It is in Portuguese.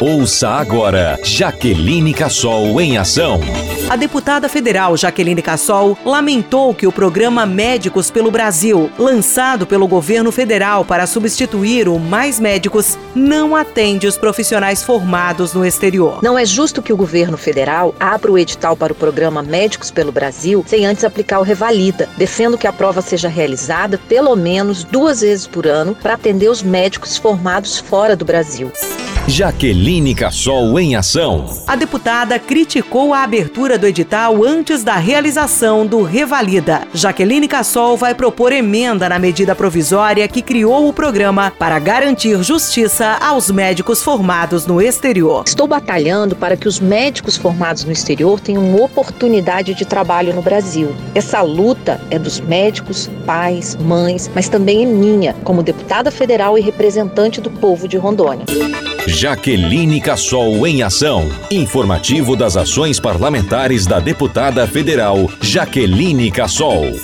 Ouça agora Jaqueline Cassol em ação. A deputada federal Jaqueline Cassol lamentou que o programa Médicos pelo Brasil, lançado pelo governo federal para substituir o Mais Médicos, não atende os profissionais formados no exterior. Não é justo que o governo federal abra o edital para o programa Médicos pelo Brasil sem antes aplicar o Revalida. Defendo que a prova seja realizada pelo menos duas vezes por ano para atender os médicos formados fora do Brasil. Jaqueline Cassol em ação. A deputada criticou a abertura do edital antes da realização do Revalida. Jaqueline Cassol vai propor emenda na medida provisória que criou o programa para garantir justiça aos médicos formados no exterior. Estou batalhando para que os médicos formados no exterior tenham oportunidade de trabalho no Brasil. Essa luta é dos médicos, pais, mães, mas também é minha, como deputada federal e representante do povo de Rondônia. Jaqueline Cassol em ação. Informativo das ações parlamentares da deputada federal Jaqueline Cassol.